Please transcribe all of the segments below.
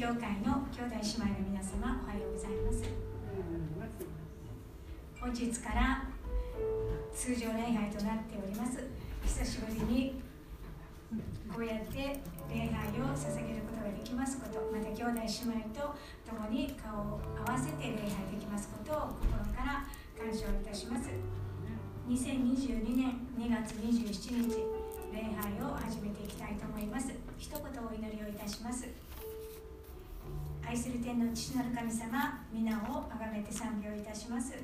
教会の兄弟姉妹の皆様おはようございます。本日から通常礼拝となっております。久しぶりにこうやって礼拝を捧げることができますことまた兄弟姉妹と共に顔を合わせて礼拝できますことを心から感謝をいたします。2022年2月27日礼拝を始めていきたいと思います。一言お祈りをいたします。愛する天の父なる神様皆をあがめて賛美をいたします。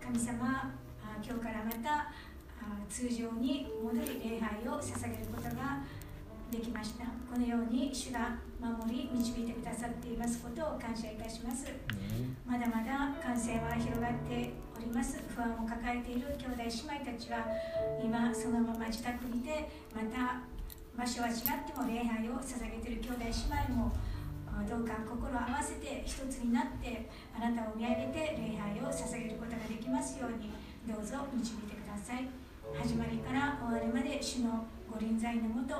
神様今日からまた通常に戻り礼拝を捧げることができました。このように主が守り導いてくださっていますことを感謝いたします。まだまだ感染は広がっております。不安を抱えている兄弟姉妹たちは今そのまま自宅にてまた場所は違っても礼拝を捧げている兄弟姉妹もどうか心を合わせて一つになってあなたを見上げて礼拝を捧げることができますようにどうぞ導いてください。始まりから終わりまで主のご臨在のもと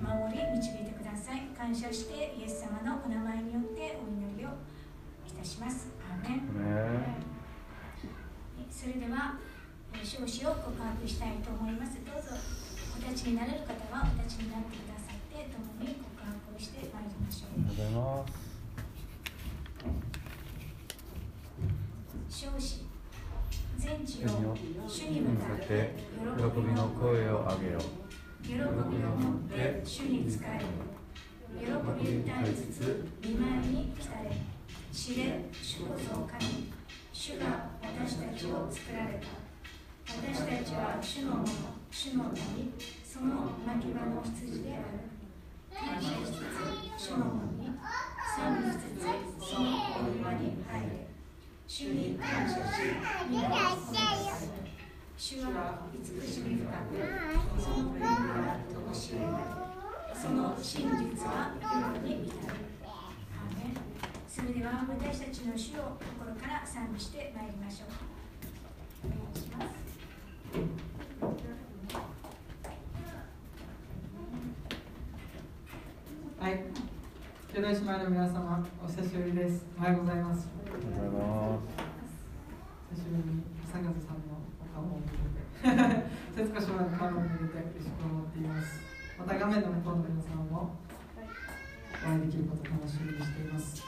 守り導いてください。感謝してイエス様のお名前によってお祈りをいたします。アーメン。それでは少子を告白したいと思います。どうぞお立ちになれる方はお立ちになってくださって共に告白をしてまいりましょう。ありがとうございます。少子全地を主に向かって喜びの声を上げよ喜びを持って主に仕え喜び歌いつつ見舞いに来たれ。知れ主こそ神。主が私たちを作られた。私たちは主のもの主の民その牧場の羊である主のものに賛美しつつそのお庭に入れ主に感謝し皆を褒めたた主は慈しみ深くその国はとしえその真実は世に至るそれでは私たちの主を心から賛美してまいりましょうお願いします。はい。兄弟姉妹の皆様お久しぶりです。おはようございます。おはようございます。久しぶりに佐賀さんのお顔を見れて節子姉妹の顔を見れて嬉しく思っています。また画面の向こうの皆さんもお会いできることを楽しみにしています。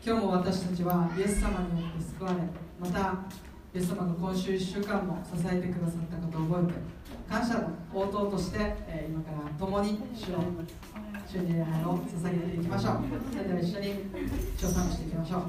今日も私たちはイエス様によって救われまたイエス様が今週1週間も支えてくださったことを覚えて感謝の応答として、え、今から共に主を主に礼拝を捧げていきましょう。それでは一緒に調査をしていきましょう。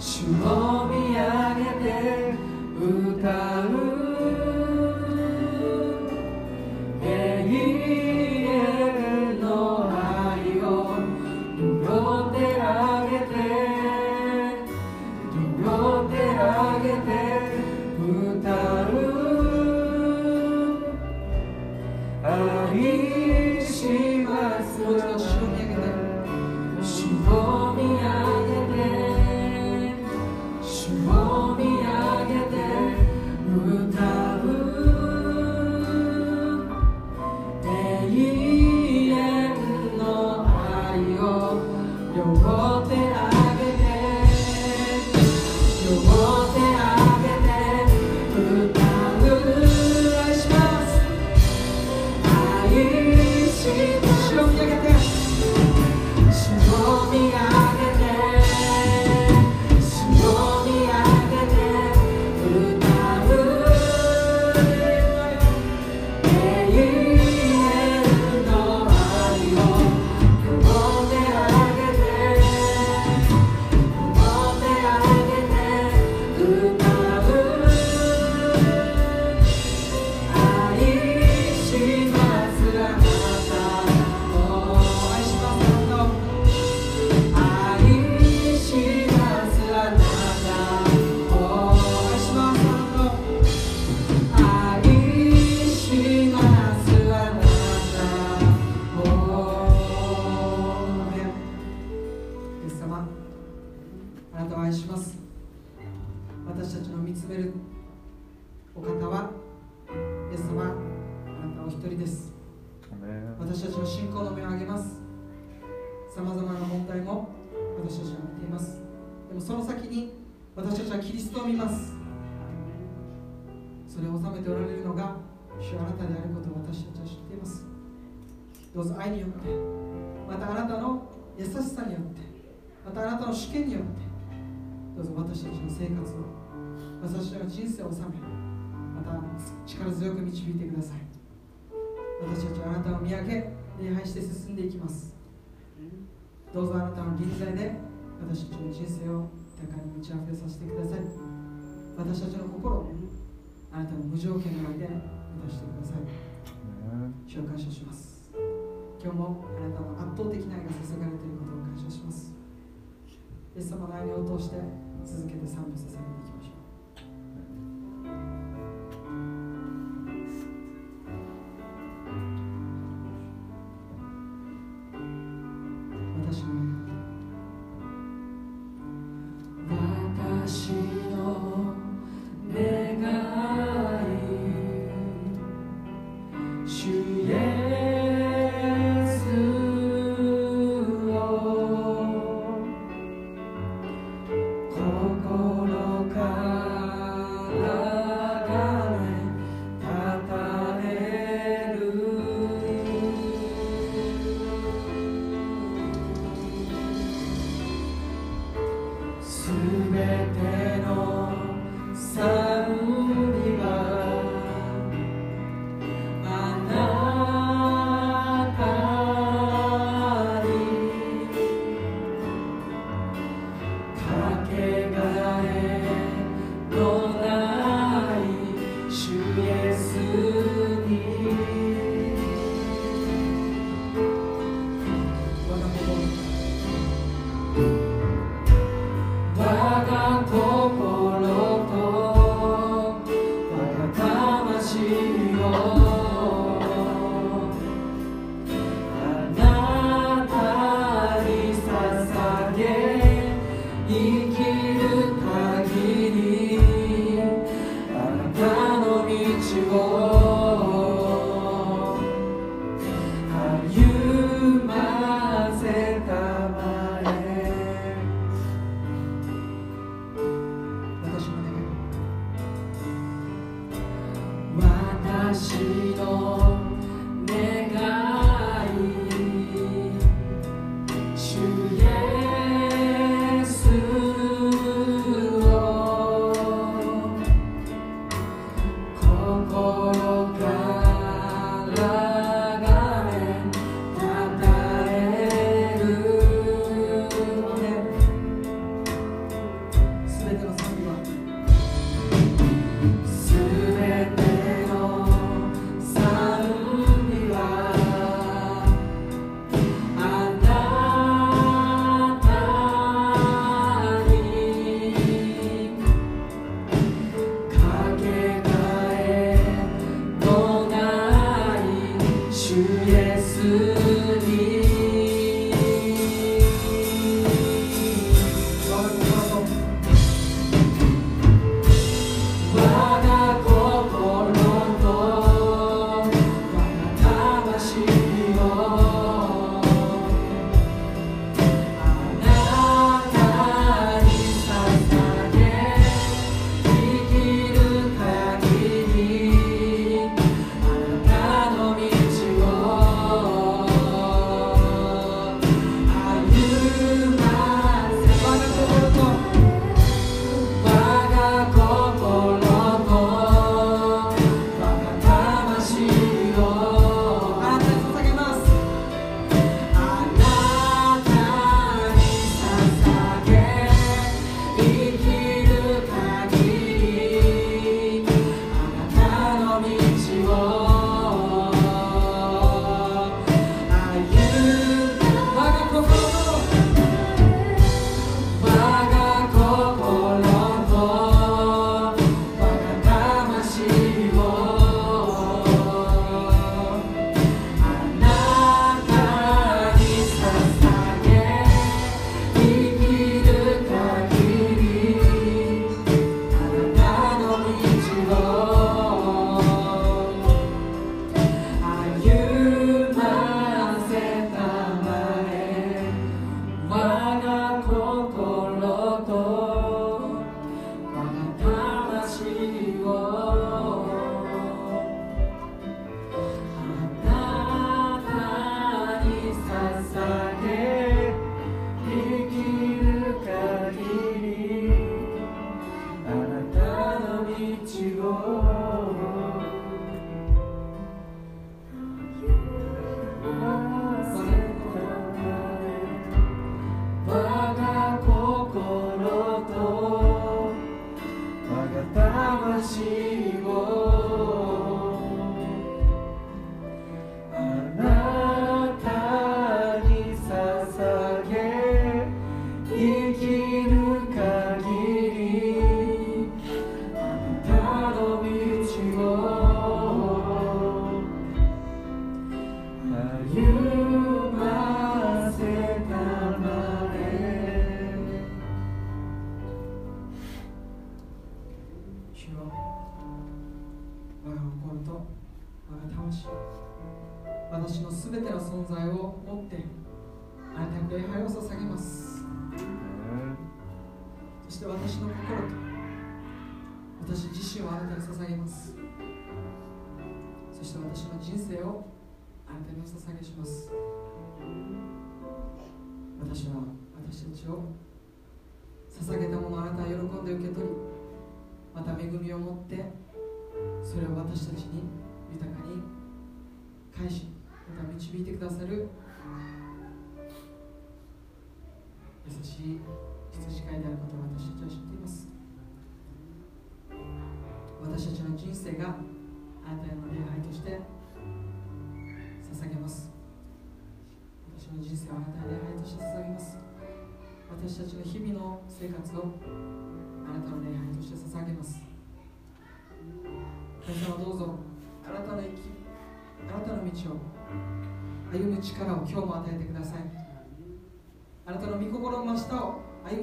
主を見上げて歌うめを上げます。さまざまな問題も私たちは見ています。でもその先に私たちはキリストを見ます。それを収めておられるのが主あなたであることを私たちは知っています。どうぞ愛によってまたあなたの優しさによってまたあなたの主権によってどうぞ私たちの生活を私たちの人生を収めまた力強く導いてください。私たちはあなたを見上げ礼拝して進んでいきます。どうぞあなたの臨在で私たちの人生を豊かに満ち溢れさせてください。私たちの心をあなたの無条件の愛で満たしてください。主を感謝します。今日もあなたの圧倒的な愛が注がれていることを感謝します。イエス様の愛に応答して続けて賛美捧げていきましょう。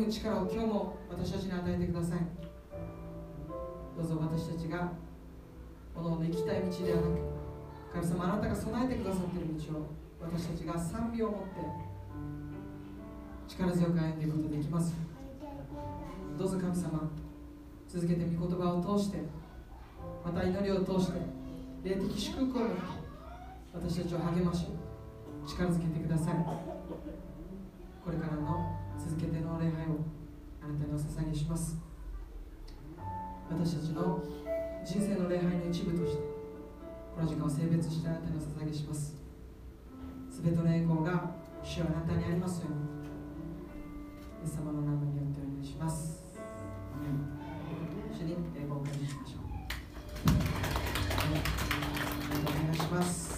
を歩む力を今日も私たちに与えてください。どうぞ私たちがこの行きたい道ではなく神様あなたが備えてくださっている道を私たちが賛美を持って力強く歩んでいくことできます。どうぞ神様続けて御言葉を通してまた祈りを通して霊的祝福を私たちを励まし力づけてください。これからの続けての礼拝をあなたにお捧げします。私たちの人生の礼拝の一部としてこの時間を性別してあなたにお捧げします。すべての栄光が主はあなたにありますように。イエス様の名前によってお願いします主に栄光を感謝しましょうお願いします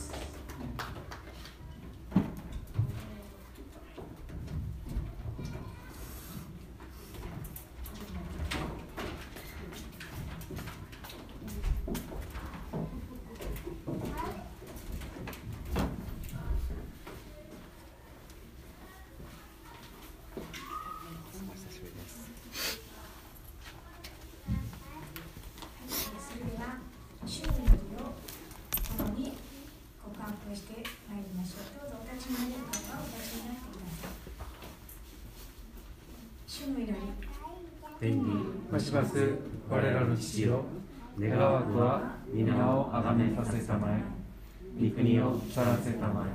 それでは主の祈りを共に告白してまいりましょうどうぞお立ちになれる方はお立ちになってください主の祈り天にまします我らの父よ。願わくは皆をあがめさせたまえ。御国を去らせたま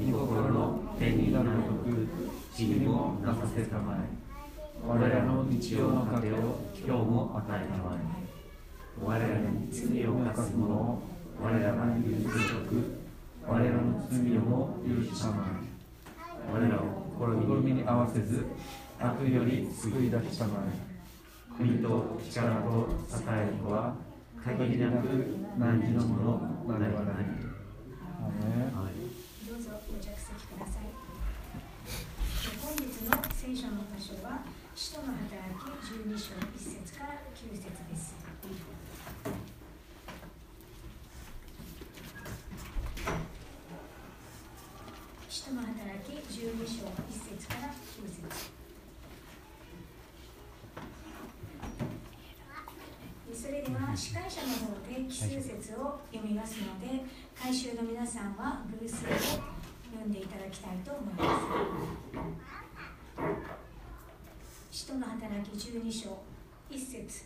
え。御心の天になるごとく地にもなさせたまえ。我らの日常の糧を今日も与えたまえ。我らに罪を犯す者を我らが許すごとく我らの罪をも許したまえ。我らを試みに合わせず悪より救い出したまえ。国と力と栄えるは限りなく何時のものなればない。どうぞご着席ください。本日の聖書の箇所は使徒の働き12章1節から9節です使徒の働き12章1節から9節それでは司会者の方で奇数節を読みますので改修の皆さんは偶数を読んでいただきたいと思います使徒の働き12章1節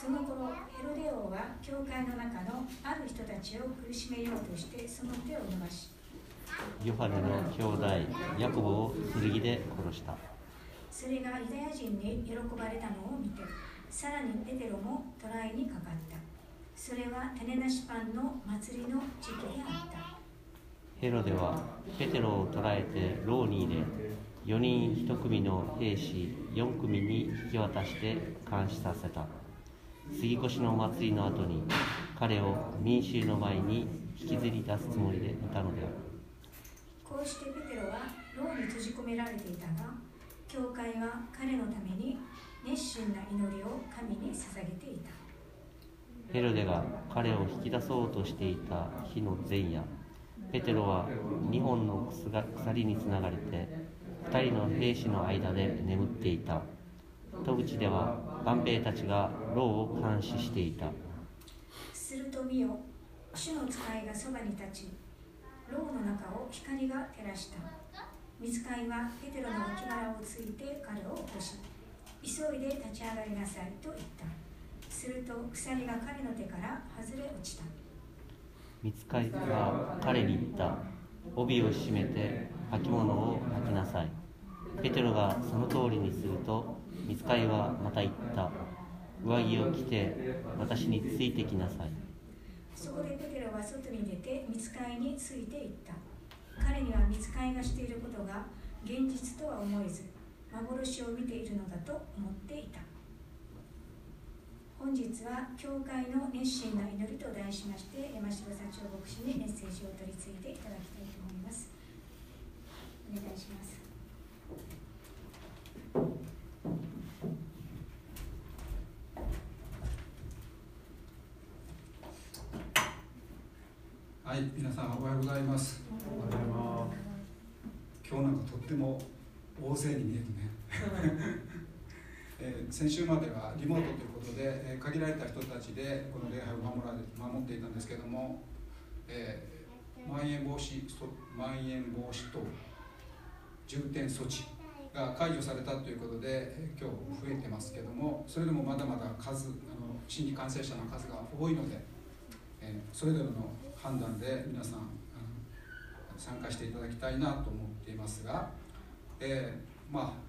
その頃ヘロデ王は教会の中のある人たちを苦しめようとしてその手を伸ばしヨハネの兄弟ヤコブを剣で殺した。それがユダヤ人に喜ばれたのを見てさらにペテロも捕らえにかかった。それは種なしパンの祭りの時期であった。ヘロデはペテロを捕らえて牢に入れ4人1組の兵士4組に引き渡して監視させた。杉越の祭りの後に彼を民衆の前に引きずり出すつもりでいたのである。こうしてペテロは牢に閉じ込められていたが教会は彼のために熱心な祈りを神に捧げていた。ヘロデが彼を引き出そうとしていた日の前夜ペテロは2本の鎖につながれて2人の兵士の間で眠っていた。戸口では万兵たちが牢を監視していた。すると見よ主の使いがそばに立ち中を光が照らした。見つかいはペテロの脇腹をついて彼を起こし急いで立ち上がりなさいと言った。すると鎖が彼の手から外れ落ちた。見つかいは彼に言った。帯を締めて履物を履きなさい。ペテロがその通りにすると見つかいはまた言った。上着を着て私についてきなさい。そこでペテロは外に出て見つかいについていった。彼には見つかいがしていることが現実とは思えず幻を見ているのだと思っていた。本日は教会の熱心な祈りと題しまして山城幸男牧師にメッセージを取り次いでいただきたいと思います。お願いします。はい、皆さんおはようございます。今日なんかとっても大勢に見えるね。えー先週まではリモートということで、えー限られた人たちでこの礼拝を守られ守っていたんですけども、えーまん延防止まん延防止等重点措置が解除されたということで、えー今日増えてますけども、それでもまだまだ数あの新規感染者の数が多いので、えーそれぞれの判断で皆さん参加していただきたいなと思っていますが、えーまあ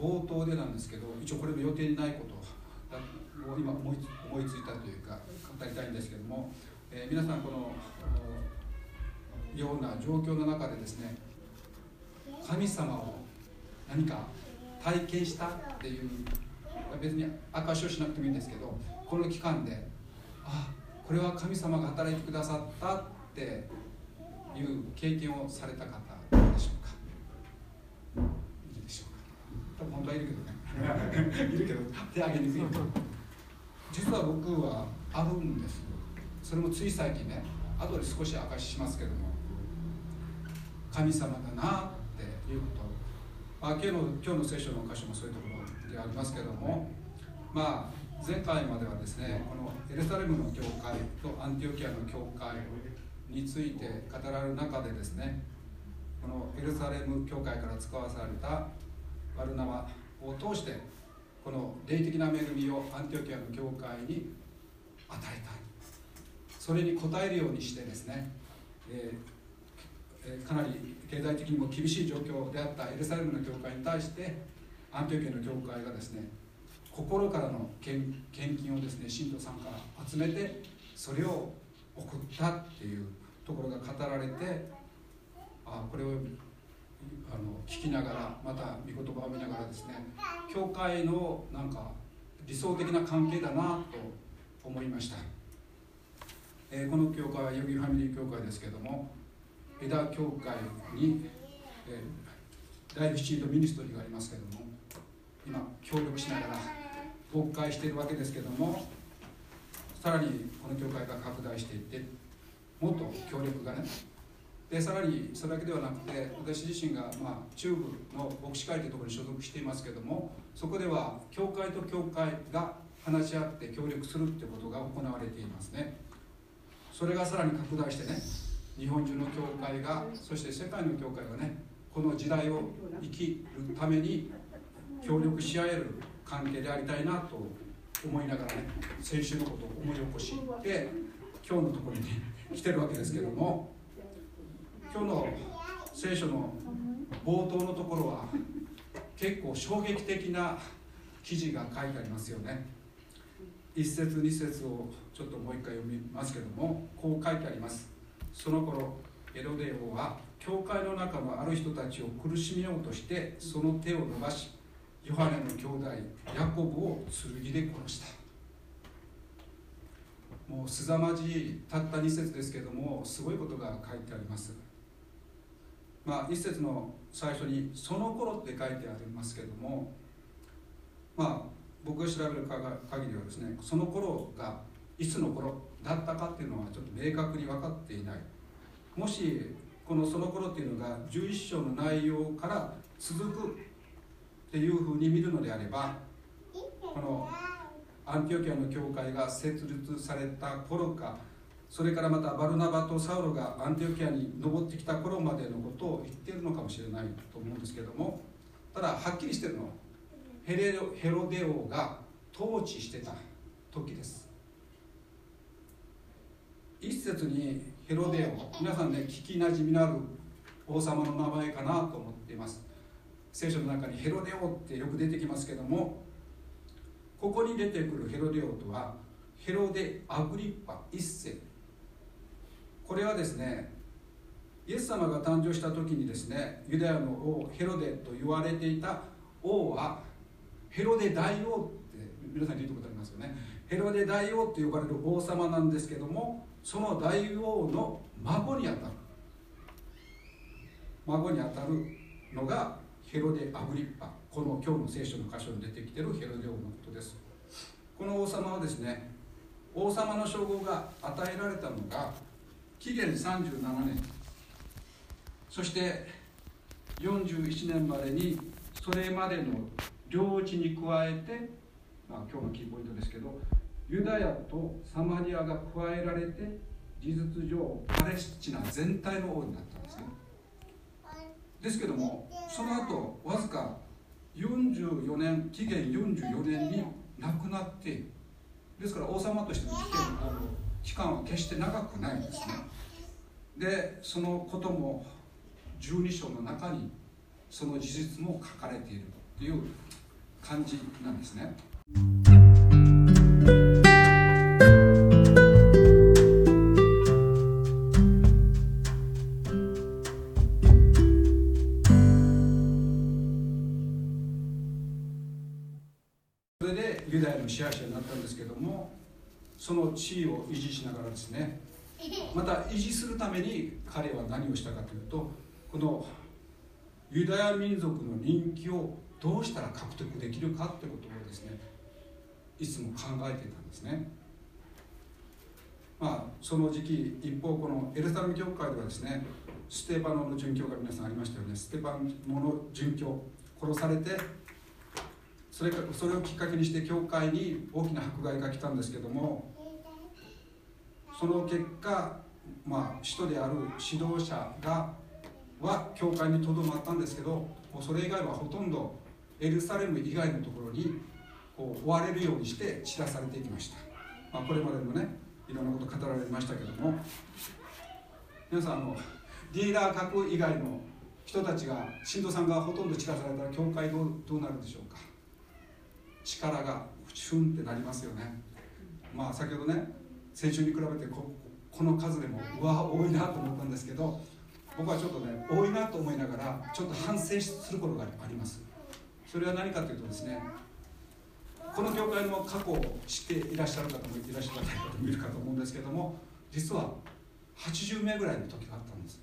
冒頭でなんですけど一応これも予定にないことを今思いつ思いついたというか語りたいんですけども、えー皆さんこのような状況の中でですね神様を何か体験したっていう別に証しをしなくてもいいんですけどこの期間であこれは神様が働いてくださったっていう経験をされた方いるでしょうかいるでしょうか多分本当はいるけどねいるけど手挙げにくい実は僕はあるんですそれもつい最近ね。後で少し明かししますけども。神様だなっていうこと、まあ、今日の今日の聖書の箇所もそういうところでありますけども。まあ前回まではですねこのエルサレムの教会とアンティオキアの教会について語られる中でですね。このエルサレム教会から使わされたワルナバを通してこの霊的な恵みをアンティオキアの教会に与えたい。それに応えるようにしてですね、えーかなり経済的にも厳しい状況であったエルサレムの教会に対してアンティオキアの教会がですね心からの献献金をですね信徒さんから集めてそれを送ったっていうところが語られてあこれをあの聞きながらまた御言葉を見ながらですね教会のなんか理想的な関係だなと思いました、えーこの教会はヨギファミリー教会ですけども枝教会に、えー、ライフシートミニストリーがありますけども今協力しながら勃会しているわけですけどもさらにこの教会が拡大していってもっと協力がねでさらにそれだけではなくて私自身が、まあ、中部の牧師会というところに所属していますけどもそこでは教会と教会が話し合って協力するってことが行われていますね。それがさらに拡大してね日本中の教会がそして世界の教会がねこの時代を生きるために協力し合える関係でありたいなと思いながらね先週のことを思い起こして今日のところに来てるわけですけども今日の聖書の冒頭のところは結構衝撃的な記事が書いてありますよね。一節二節をちょっともう一回読みますけどもこう書いてあります。その頃エロデ王は教会の中のある人たちを苦しめようとしてその手を伸ばしヨハネの兄弟ヤコブを剣で殺した。もうすざまじいたった2節ですけどもすごいことが書いてあります。まあ一節の最初に「その頃」って書いてありますけどもまあ僕が調べる限りはですねその頃がいつの頃だったかっていうのはちょっと明確に分かっていない。もしこの「その頃」っていうのが11章の内容から続くっていうふうに見るのであればこのアンティオキアの教会が設立された頃かそれからまたバルナバとサウロがアンティオキアに登ってきた頃までのことを言っているのかもしれないと思うんですけれどもただはっきりしてるのはヘレヘロデ王が統治してた時です。一説にヘロデ王皆さんね聞きなじみのある王様の名前かなと思っています。聖書の中にヘロデ王ってよく出てきますけどもここに出てくるヘロデ王とはヘロデ・アグリッパ一世これはですねイエス様が誕生した時にですねユダヤの王ヘロデと言われていた王はヘロデ大王って皆さん聞いたことありますよね。ヘロデ大王と呼ばれる王様なんですけどもその大王の孫にあたる。孫にあたるのがヘロデ・アグリッパ。この今日の聖書の箇所に出てきてるヘロデ王のことです。この王様はですね王様の称号が与えられたのが紀元37年。そして41年までにそれまでの領地に加えて、まあ、今日のキーポイントですけどユダヤとサマリアが加えられて事実上パレスチナ全体の王になったんですね。ですけどもその後わずか44年紀元44年に亡くなってですから王様としての期限あの期間は決して長くないんですね。でそのことも12章の中にその事実も書かれているという感じなんですね。その地位を維持しながらですねまた維持するために彼は何をしたかというとこのユダヤ民族の人気をどうしたら獲得できるかってことをですねいつも考えていたんですね。まあその時期一方このエルサレム教会ではですねステパノの殉教が皆さんありましたよね。ステパノの殉教殺されてそれかそれをきっかけにして教会に大きな迫害が来たんですけどもその結果まあ使徒である指導者がは教会にとどまったんですけどそれ以外はほとんどエルサレム以外のところにこう追われるようにして散らされていきました、まあ、これまでもねいろんなこと語られましたけども。皆さんあのリーダー格以外の人たちが信徒さんがほとんど散らされたら教会どうどうなるでしょうか。力がシュンってなりますよね。まあ先ほどね先週に比べてここの数でもうわ多いなと思ったんですけど僕はちょっとね多いなと思いながらちょっと反省することがあります。それは何かというとですねこの教会の過去を知っていらっしゃる方もいらっしゃらない方もいるかと思うんですけども実は80名ぐらいの時があったんです。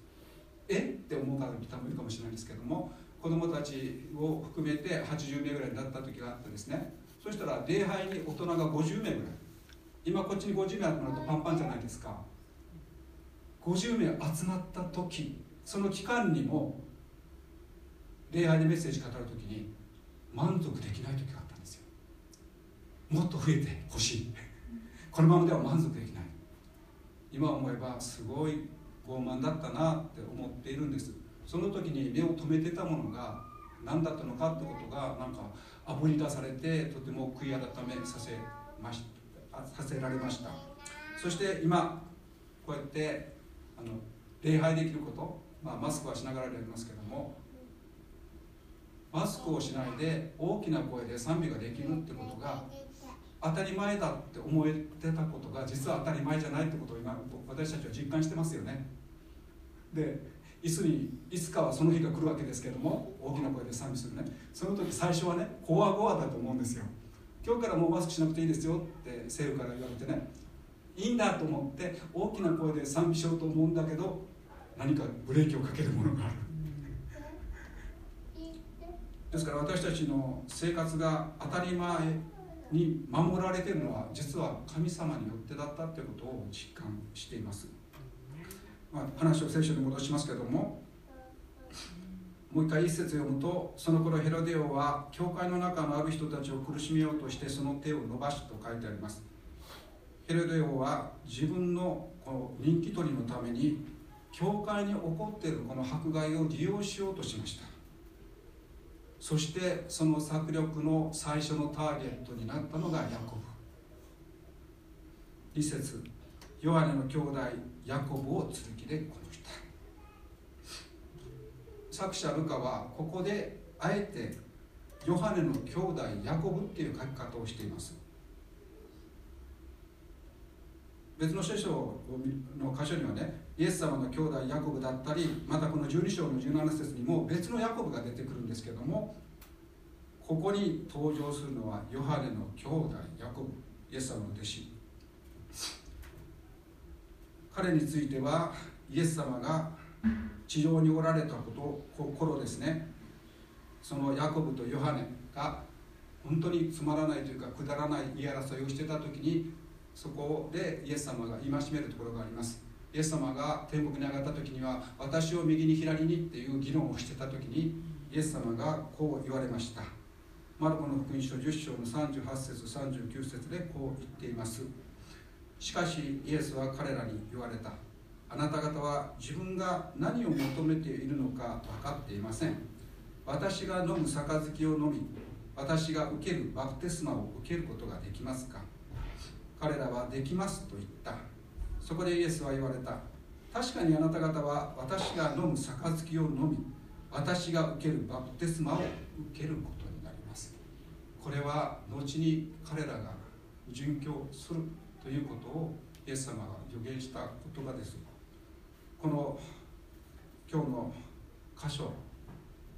え？って思う方もいるかもしれないんですけども子供たちを含めて80名ぐらいになった時があってですねそしたら礼拝に大人が50名ぐらい。今こっちに50名集まるとパンパンじゃないですか。50名集まった時その期間にも礼拝でメッセージ語る時に満足できない時があったんですよ。もっと増えてほしい。このままでは満足できない。今思えばすごい傲慢だったなって思っているんです。その時に目を留めてたものが何だったのかってことがなんかあぶり出されてとても悔い改めさせました。させられました。そして今こうやってあの礼拝できること、まあ、マスクはしながらでありますけどもマスクをしないで大きな声で賛美ができるってことが当たり前だって思えてたことが実は当たり前じゃないってことを今私たちは実感してますよね。でいつにいつかはその日が来るわけですけども大きな声で賛美するね。その時最初はねこわごわだと思うんですよ。今日からもうマスクしなくていいですよって政府から言われてねいいんだと思って大きな声で賛美しようと思うんだけど何かブレーキをかけるものがある。ですから私たちの生活が当たり前に守られているのは実は神様によってだったということを実感しています、まあ、話を聖書に戻しますけどももう一回一節読むとその頃ヘロデオは教会の中のある人たちを苦しめようとしてその手を伸ばしと書いてあります。ヘロデ王は自分のこの人気取りのために教会に起こっているこの迫害を利用しようとしました。そしてその策略の最初のターゲットになったのがヤコブ。2節ヨハネの兄弟ヤコブを剣で殺した。作者ルカはここであえてヨハネの兄弟ヤコブっていう書き方をしています。別の聖書の箇所にはねイエス様の兄弟ヤコブだったりまたこの12章の17節にも別のヤコブが出てくるんですけどもここに登場するのはヨハネの兄弟ヤコブイエス様の弟子。彼についてはイエス様が地上におられたこと頃ですね。そのヤコブとヨハネが本当につまらないというかくだらない言い争いをしてた時にそこでイエス様が戒めるところがあります。イエス様が天国に上がった時には私を右に左にっていう議論をしてた時にイエス様がこう言われました。マルコの福音書10章の38節39節でこう言っています。しかしイエスは彼らに言われた。あなた方は自分が何を求めているのか分かっていません。私が飲む杯を飲み私が受けるバプテスマを受けることができますか？彼らはできますと言った。そこでイエスは言われた。確かにあなた方は私が飲む杯を飲み私が受けるバプテスマを受けることになります。これは後に彼らが殉教するということをイエス様が予言した言葉です。この今日の箇所。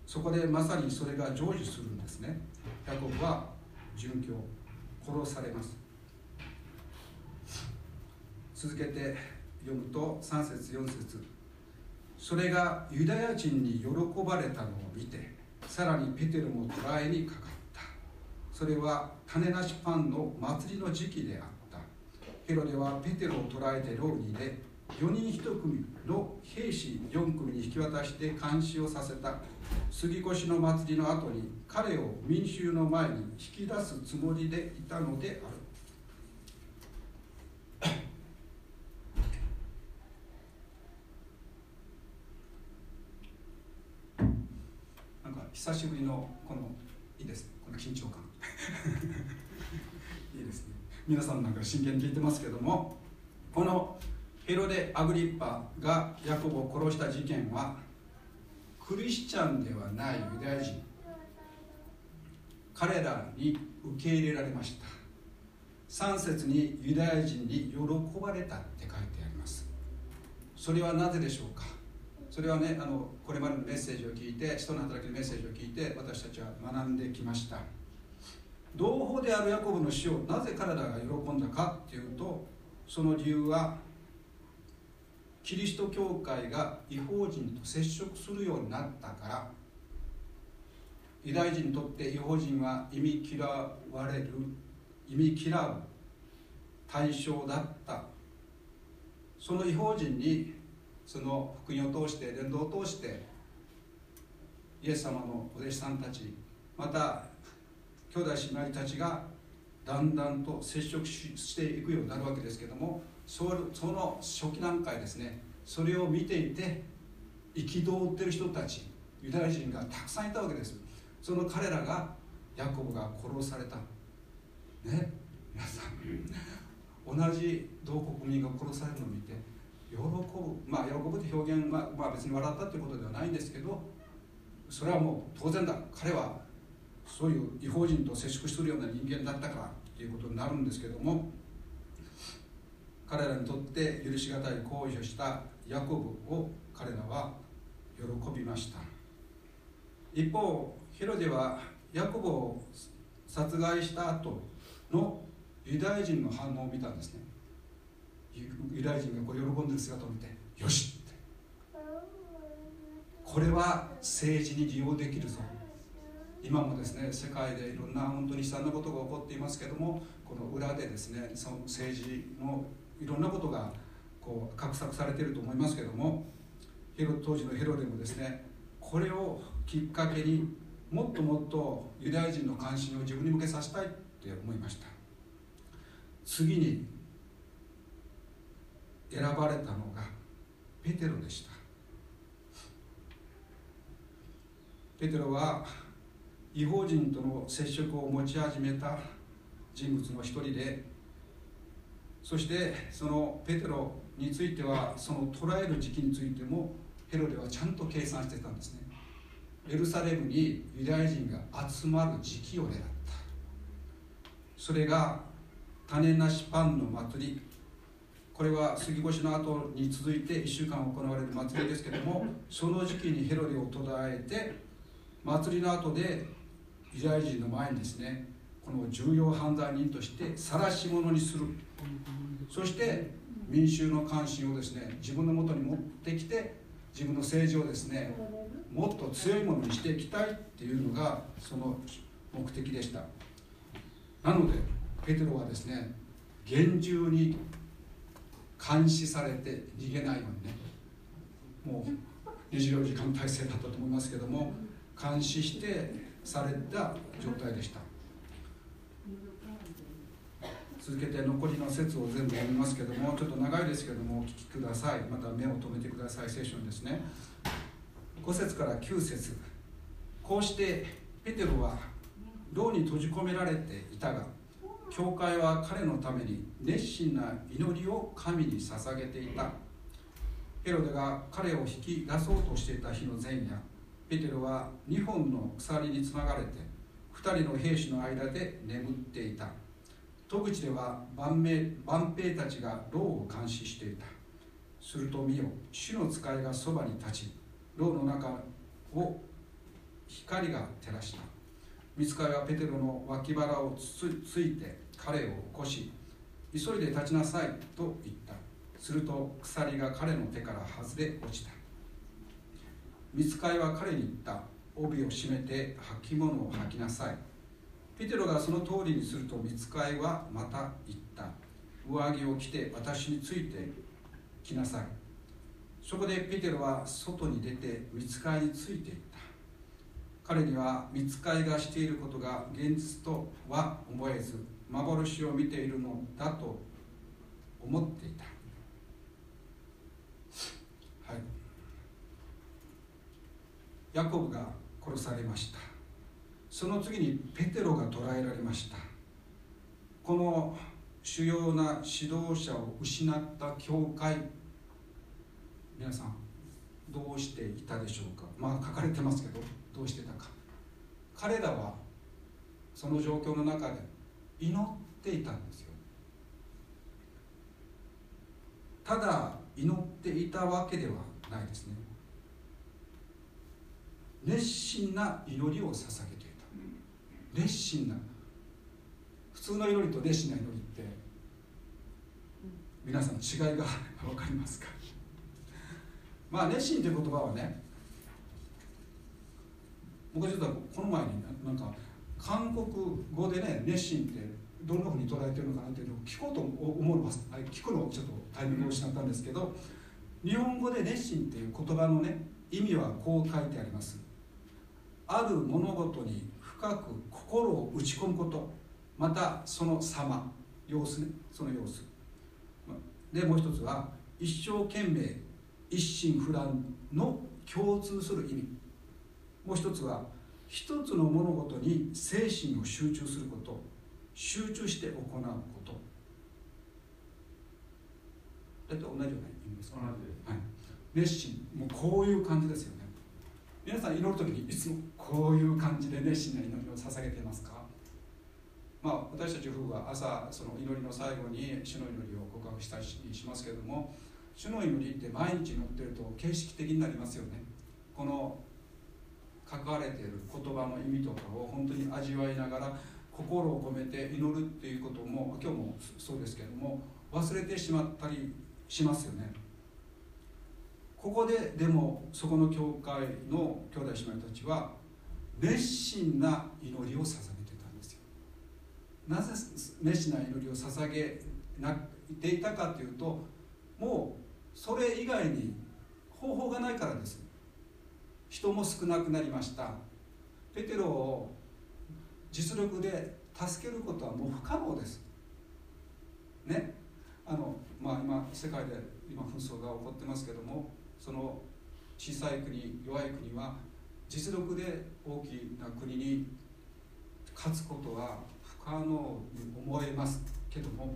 そこでまさにそれが成就するんですね。ヤコブは殉教殺されます。続けて読むと3節4節。それがユダヤ人に喜ばれたのを見てさらにペテロも捕らえにかかった。それは種なしパンの祭りの時期であった。ヘロデはペテロを捕らえて牢に入れ4人1組の兵士4組に引き渡して監視をさせた杉越の祭りの後に彼を民衆の前に引き出すつもりでいたのである。なんか久しぶりのこのいいです。ねこの緊張感。いいですね。皆さんなんか真剣に聞いてますけどもこのヘロデ・アグリッパがヤコブを殺した事件はクリスチャンではないユダヤ人。彼らに受け入れられました。3節にユダヤ人に喜ばれたって書いてあります。それはなぜでしょうか？それはねあのこれまでのメッセージを聞いて人の働きのメッセージを聞いて私たちは学んできました。同胞であるヤコブの死をなぜ彼らが喜んだかっていうとその理由はキリスト教会が違法人と接触するようになったからユダヤ人にとって違法人は意味嫌われる意味嫌う対象だった。その違法人にその福音を通して伝道を通してイエス様のお弟子さんたちまた兄弟姉妹たちがだんだんと接触していくようになるわけですけどもその初期段階ですね。それを見ていて憤ってる人たちユダヤ人がたくさんいたわけです。その彼らがヤコブが殺された。ね皆さん。同じ同国民が殺されるのを見て喜ぶ。まあ喜ぶって表現は、まあ、別に笑ったっていうことではないんですけどそれはもう当然だ。彼はそういう違法人と接触するような人間だったからっていうことになるんですけども彼らにとって許し難い行為をしたヤコブを彼らは喜びました。一方ヘロデはヤコブを殺害した後のユダヤ人の反応を見たんですね。ユダヤ人がこれ喜んでる姿を見てよしって。これは政治に利用できるぞ。今もですね世界でいろんな本当に悲惨なことが起こっていますけどもこの裏でですねその政治のいろんなことがこう画策されてると思いますけどもヘロ当時のヘロデもですねこれをきっかけにもっともっとユダヤ人の関心を自分に向けさせたいって思いました。次に選ばれたのがペテロでした。ペテロは違法人との接触を持ち始めた人物の一人でそしてそのペテロについてはその捕らえる時期についてもヘロデはちゃんと計算してたんですね。エルサレムにユダヤ人が集まる時期を狙った。それが種なしパンの祭り。これは杉越の後に続いて1週間行われる祭りですけどもその時期にヘロデを途絶えて祭りの後でユダヤ人の前にですねこの重要犯罪人として晒し者にする。そして民衆の関心をですね自分のもとに持ってきて自分の政治をですねもっと強いものにしていきたいっていうのがその目的でした。なのでペテロはですね厳重に監視されて逃げないようにねもう24時間体制だったと思いますけども監視してされた状態でした。続けて残りの説を全部読みますけどもちょっと長いですけどもお聞きください。また目を留めてください。セッションですね。5節から9節。こうしてペテロは牢に閉じ込められていたが教会は彼のために熱心な祈りを神に捧げていた。ヘロデが彼を引き出そうとしていた日の前夜ペテロは2本の鎖につながれて2人の兵士の間で眠っていた。戸口では万万兵たちが牢を監視していた。すると見よ主の使いがそばに立ち牢の中を光が照らした。見つかいはペテロの脇腹をつついて彼を起こし急いで立ちなさいと言った。すると鎖が彼の手から外れ落ちた。見つかいは彼に言った。帯を締めて履物を履きなさい。ペテロがその通りにすると見つかいはまた言った。上着を着て私についてきなさい。そこでペテロは外に出て見つかいについていった。彼には見つかいがしていることが現実とは思えず幻を見ているのだと思っていた。はい。ヤコブが殺されました。その次にペテロが捕らえられました。この主要な指導者を失った教会皆さんどうしていたでしょうか？まあ書かれてますけどどうしてたか。彼らはその状況の中で祈っていたんですよ。ただ祈っていたわけではないですね。熱心な祈りを捧げ熱心な。普通の祈りと熱心な祈りって皆さん違いが 分かりますか？まあ熱心という言葉はね僕はちょっとこの前になんか韓国語でね熱心ってどんなふうに捉えてるのかなっていうのを聞こうと思います。聞くのをちょっとタイミングを失ったんですけど日本語で熱心っていう言葉のね意味はこう書いてあります。ある物事に深く心を打ち込むこと。またその様。様子ね。その様子。でもう一つは一生懸命一心不乱の共通する意味。もう一つは一つの物事に精神を集中すること。集中して行うこと。大体同じような意味です。か、はい、熱心。もうこういう感じですよね皆さん祈る時にいつもこういう感じで熱心な祈りを捧げていますか？まあ、私たち夫婦は朝その祈りの最後に主の祈りを告白したりしますけれども主の祈りって毎日祈ってると形式的になりますよね。この書かれている言葉の意味とかを本当に味わいながら心を込めて祈るっていうことも今日もそうですけども忘れてしまったりしますよね。ここででもそこの教会の兄弟姉妹たちは熱心な祈りを捧げてたんですよ。なぜ熱心な祈りを捧げていたかというともうそれ以外に方法がないからです。人も少なくなりました。ペテロを実力で助けることはもう不可能です。ね。あのまあ今世界で今紛争が起こってますけどもその小さい国弱い国は実力で大きな国に勝つことは不可能に思えますけども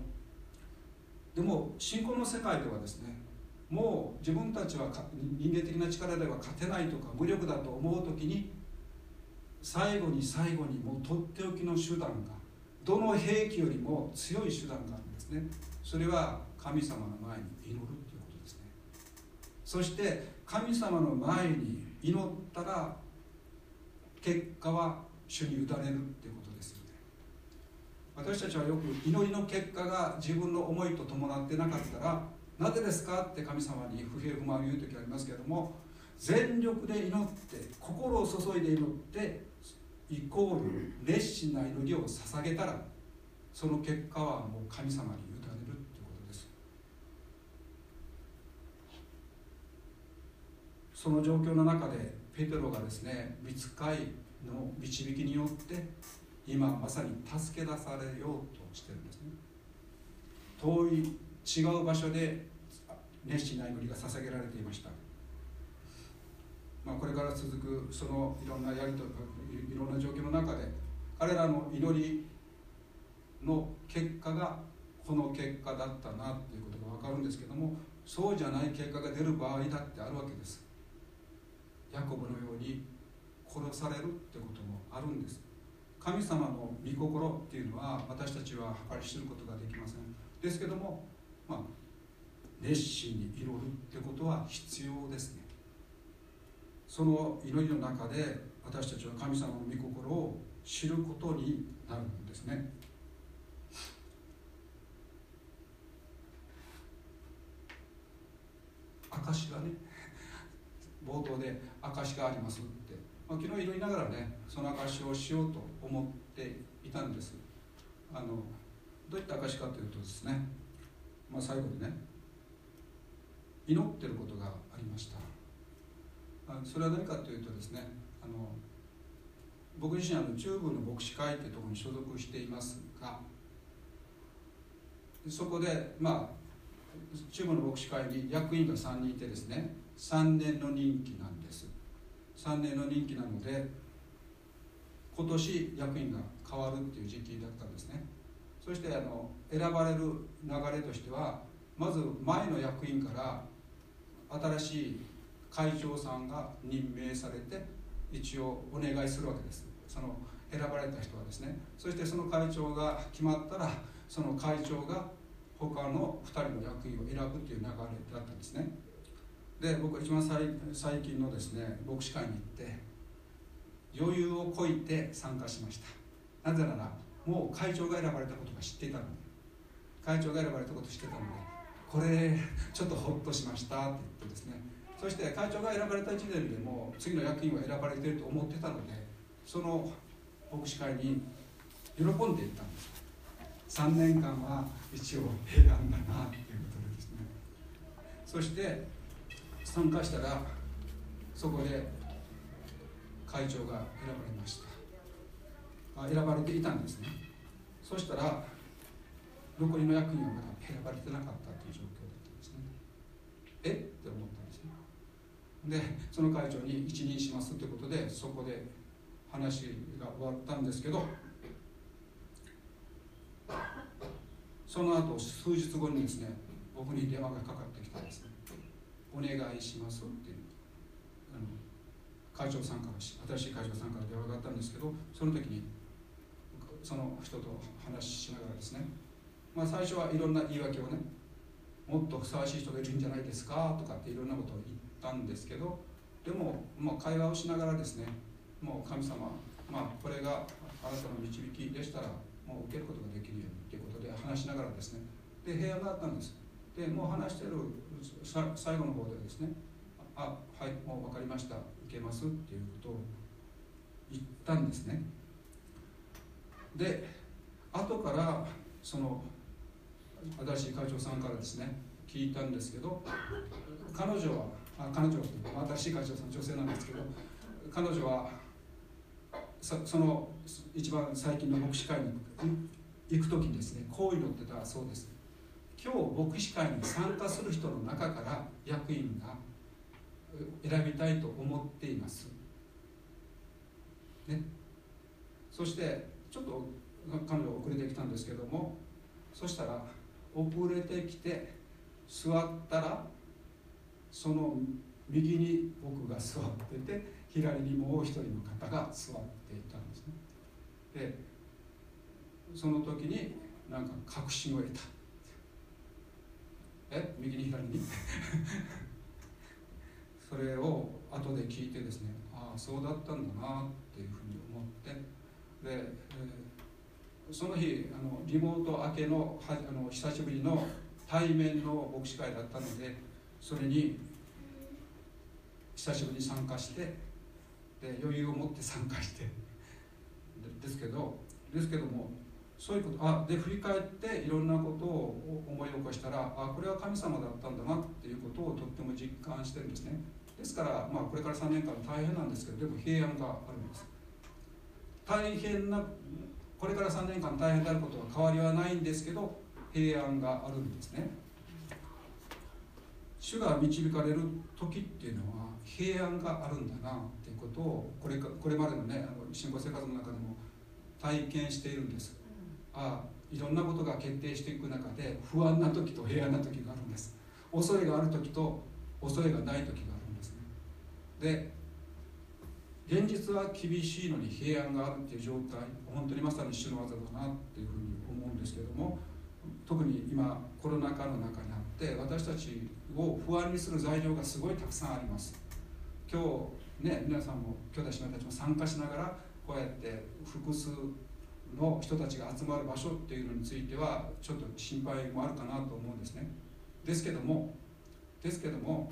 でも信仰の世界ではですねもう自分たちは人間的な力では勝てないとか無力だと思う時に最後に最後にもうとっておきの手段がどの兵器よりも強い手段があるんですね。それは神様の前に祈る。そして神様の前に祈ったら結果は主に委ねるっていうことですよね。私たちはよく祈りの結果が自分の思いと伴ってなかったらなぜですかって神様に不平不満を言う時ありますけれども全力で祈って心を注いで祈ってイコール熱心な祈りを捧げたらその結果はもう神様に委ねるということですその状況の中でペテロがですね見つかいの導きによって今まさに助け出されようとしてるんですね。遠い違う場所で熱心な祈りが捧げられていました。まあ、これから続くそのいろんなやりといろんな状況の中で彼らの祈りの結果がこの結果だったなっていうことが分かるんですけどもそうじゃない結果が出る場合だってあるわけです。ヤコブのように殺されるってこともあるんです。神様の御心っていうのは私たちは計り知ることができません。ですけども、まあ、熱心に祈るってことは必要ですね。その祈りの中で私たちは神様の御心を知ることになるんですね。証がね冒頭で証がありますって、まあ、昨日祈りながらねその証をしようと思っていたんです。あのどういった証かというとですね、まあ、最後にね祈ってることがありました。それは何かというとですねあの僕自身あの中部の牧師会というところに所属していますがそこでまあ中部の牧師会に役員が3人いてですね3年の任期なんです。3年の任期なので今年役員が変わるっていう時期だったんですね。そしてあの選ばれる流れとしてはまず前の役員から新しい会長さんが任命されて一応お願いするわけです。その選ばれた人はですね。そしてその会長が決まったらその会長が他の2人の役員を選ぶという流れだったんですね。で僕は一番最近のですね牧師会に行って余裕をこいて参加しました。なぜならもう会長が選ばれたことが知っていたので会長が選ばれたこと知ってたのでこれちょっとほっとしましたって言ってですね。そして会長が選ばれた1年でも次の役員は選ばれていると思ってたのでその牧師会に喜んでいったんです3年間は一応選んだなということでですね。そして参加したらそこで会長が選ばれました。あ選ばれていたんですね。そしたら残りの役員はまだ選ばれてなかったという状況だったんですね。え？って思ったんですね。でその会長に一任しますということでそこで話が終わったんですけどその後数日後にですね僕に電話がかかってきてですね。お願いしますっていうあの会長さんから新しい会長さんから電話があったんですけどその時にその人と話しながらですねまあ最初はいろんな言い訳をねもっとふさわしい人がいるんじゃないですかとかっていろんなことを言ったんですけどでも、まあ、会話をしながらですねもう神様、まあ、これがあなたの導きでしたらもう受けることができるようにということで話しながらですねで部屋があったんです。でもう話してる最後の方でですねあはいもう分かりました受けますっていうことを言ったんですね。で後からその新しい会長さんからですね聞いたんですけど彼女はあ彼女新しい会長さん女性なんですけど彼女はその一番最近の牧師会に行く時にですねこう祈ってたそうです。今日牧師会に参加する人の中から役員が選びたいと思っています、ね、そしてちょっと彼女遅れてきたんですけどもそしたら遅れてきて座ったらその右に僕が座ってて左にもう一人の方が座っていたんですね。でその時になんか確信を得た。え右に左に？それを後で聞いてですねああそうだったんだなっていうふうに思ってで、えー、その日あのリモート明けのはあの久しぶりの対面の牧師会だったのでそれに久しぶりに参加してで余裕を持って参加して。ですけどですけどもそういうこと。あで振り返っていろんなことを思い起こしたらあこれは神様だったんだなっていうことをとっても実感してるんですね。ですから、まあ、これから3年間大変なんですけどでも平安があるんです。大変なこれから3年間大変であることは変わりはないんですけど平安があるんですね。主が導かれる時っていうのは平安があるんだなっていうことをこれかこれまでのねあの信仰生活の中でも体験しているんです。あいろんなことが決定していく中で不安な時と平安な時があるんです。恐れがある時と恐れがない時があるんですね。で現実は厳しいのに平安があるっていう状態本当にまさに主の技だなっていうふうに思うんですけども特に今コロナ禍の中にあって私たちを不安にする材料がすごいたくさんあります。今日ね皆さんも兄弟姉妹たちも参加しながらこうやって複数の人たちが集まる場所っていうのについてはちょっと心配もあるかなと思うんですね。ですけどもですけども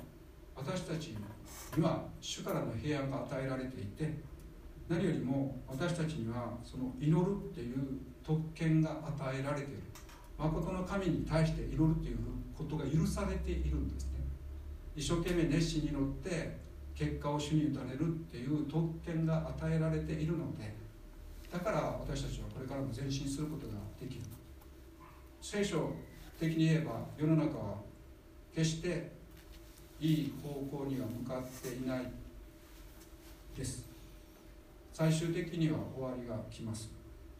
私たちには主からの平安が与えられていて何よりも私たちにはその祈るっていう特権が与えられている。誠の神に対して祈るということが許されているんですね。一生懸命熱心に祈って結果を主に委ねるっていう特権が与えられているのでだから私たちはこれからも前進することができる。聖書的に言えば世の中は決していい方向には向かっていないです。最終的には終わりが来ます。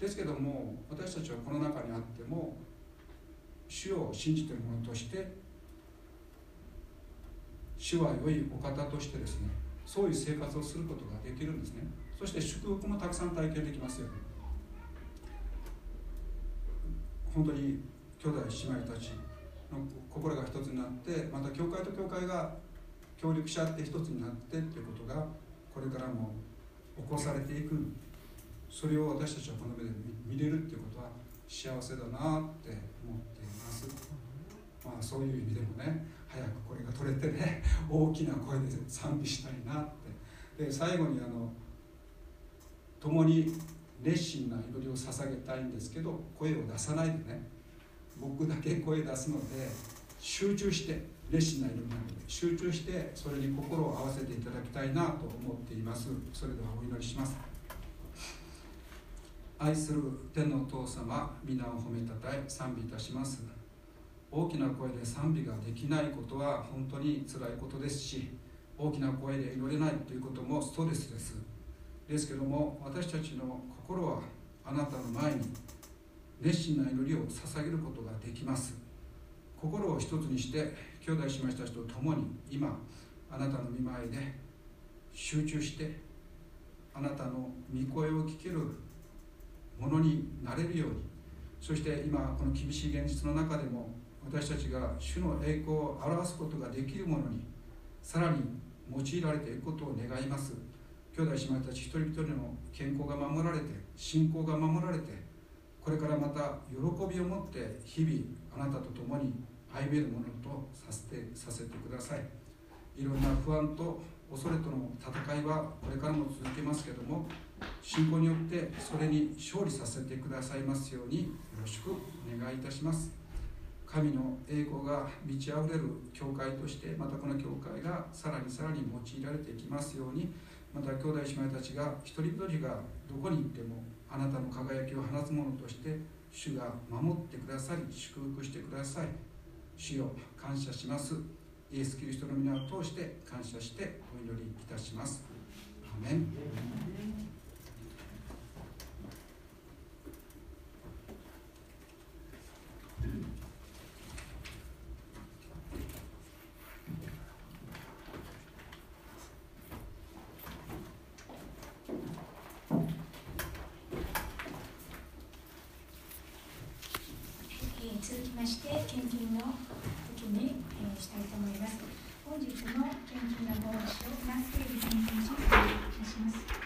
ですけども私たちはこの中にあっても主を信じている者として主は良いお方としてですねそういう生活をすることができるんですね。そして祝福もたくさん体験できますよ本当に兄弟姉妹たちの心が一つになってまた教会と教会が協力し合って一つになってということがこれからも起こされていく。それを私たちはこの目で見れるっていうことは幸せだなって思っています。まあそういう意味でもね早くこれが取れてね大きな声で賛美したいなって。で最後にあの共に熱心な祈りを捧げたいんですけど声を出さないでね。僕だけ声出すので集中して熱心な祈りなので集中してそれに心を合わせていただきたいなと思っています。それではお祈りします。愛する天のお父様皆を褒めたたえ賛美いたします。大きな声で賛美ができないことは本当につらいことですし大きな声で祈れないということもストレスです。ですけども私たちの心はあなたの前に熱心な祈りを捧げることができます。心を一つにして兄弟姉妹たちと共に今あなたの見舞いで集中してあなたの御声を聞けるものになれるように。そして今この厳しい現実の中でも私たちが主の栄光を表すことができるものにさらに用いられていくことを願います。兄弟姉妹たち一人一人の健康が守られて信仰が守られてこれからまた喜びを持って日々あなたと共に歩めるものとさせてさせてください。いろんな不安と恐れとの戦いはこれからも続けますけども信仰によってそれに勝利させてくださいますようによろしくお願いいたします。神の栄光が満ち溢れる教会としてまたこの教会がさらにさらに用いられていきますようにまた兄弟姉妹たちが一人一人がどこに行ってもあなたの輝きを放つものとして主が守ってくださり祝福してください。主よ感謝します。イエス・キリストの皆を通して感謝してお祈りいたします。アメンえー続きまして献金の時に、えーしたいと思います。本日の献金の申しを男性献金書をお願いします。